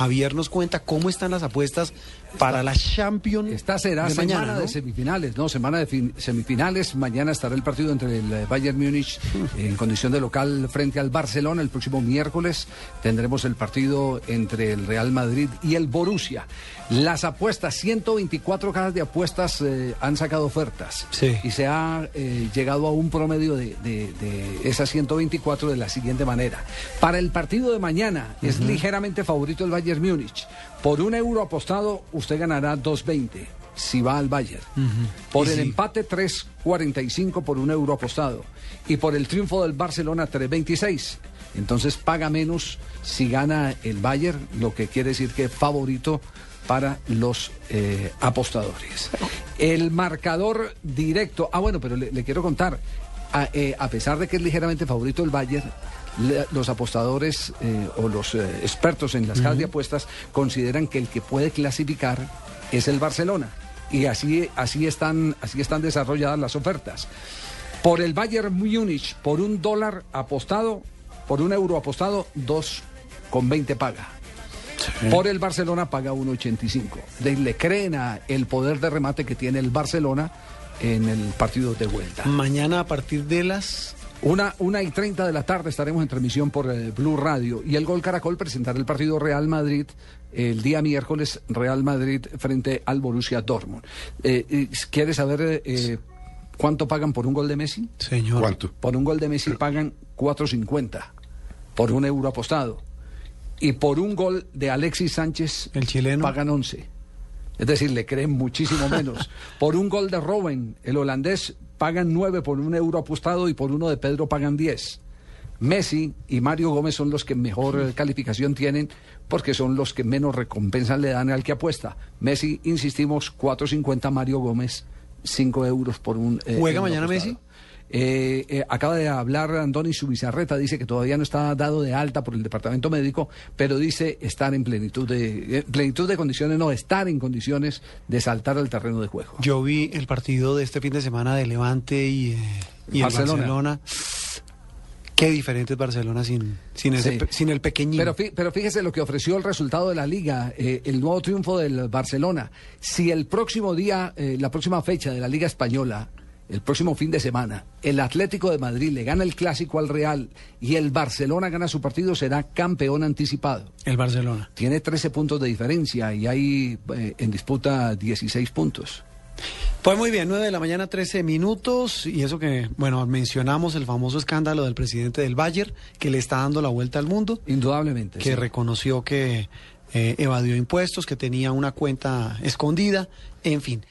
Javier nos cuenta cómo están las apuestas para la Champions. Esta será de semana mañana, ¿no? de semifinales, no, semana de fin- semifinales. Mañana estará el partido entre el Bayern Múnich en condición de local frente al Barcelona. El próximo miércoles tendremos el partido entre el Real Madrid y el Borussia. Las apuestas, 124 casas de apuestas eh, han sacado ofertas. Sí. Y se ha eh, llegado a un promedio de, de- de esas 124 de la siguiente manera. Para el partido de mañana es ligeramente favorito el Bayern Múnich. Por un euro apostado, usted ganará 2.20 si va al Bayern. Por Y el sí. empate, 3.45 por un euro apostado. Y por el triunfo del Barcelona, 3.26. Entonces paga menos si gana el Bayern, lo que quiere decir que es favorito para los eh, apostadores. El marcador directo. Ah, bueno, pero le, le quiero contar. A, eh, a pesar de que es ligeramente favorito el Bayern, le- los apostadores eh, o los eh, expertos en las casas de apuestas consideran que el que puede clasificar es el Barcelona. Y así, así, están, así están desarrolladas las ofertas. Por el Bayern Múnich, por un dólar apostado, por un euro apostado, 2,20 paga. Por el Barcelona paga 1.85. De- Le creen a el poder de remate que tiene el Barcelona en el partido de vuelta. Mañana a partir de las... Una, una y treinta de la tarde estaremos en transmisión por eh, Blue Radio y el Gol Caracol presentará el partido Real Madrid el día miércoles Real Madrid frente al Borussia Dortmund. Eh, eh, ¿Quieres saber eh, eh, cuánto pagan por un gol de Messi? Señor. ¿Cuánto? Por un gol de Messi pagan 4.50 por un euro apostado. Y por un gol de Alexis Sánchez El chileno. pagan 11. Es decir, le creen muchísimo menos. por un gol de Robben, el holandés, pagan 9 por un euro apostado y por uno de Pedro pagan 10. Messi y Mario Gómez son los que mejor calificación tienen porque son los que menos recompensas le dan al que apuesta. Messi, insistimos, 4.50, Mario Gómez, 5 euros por un... eh, ¿Juega mañana apostado. Messi? Eh, eh, acaba de hablar Andoni Subizarreta, dice que todavía no está dado de alta por el departamento médico, pero dice estar en plenitud de eh, plenitud de condiciones, no estar en condiciones de saltar al terreno de juego. Yo vi el partido de este fin de semana de Levante y, eh, y el Barcelona. Qué diferente es Barcelona sin, sin, ese Sí. pe- sin el pequeñín. Pero, pero fíjese lo que ofreció el resultado de la liga, eh, el nuevo triunfo del Barcelona. Si el próximo día, eh, la próxima fecha de la Liga Española, el próximo fin de semana, el Atlético de Madrid le gana el clásico al Real y el Barcelona gana su partido, será campeón anticipado. El Barcelona. Tiene 13 puntos de diferencia y hay eh, en disputa 16 puntos. Pues muy bien, 9 de la mañana, 13 minutos. Y eso que, bueno, mencionamos el famoso escándalo del presidente del Bayern, que le está dando la vuelta al mundo, Indudablemente. que sí. reconoció que eh, evadió impuestos, que tenía una cuenta escondida, en fin.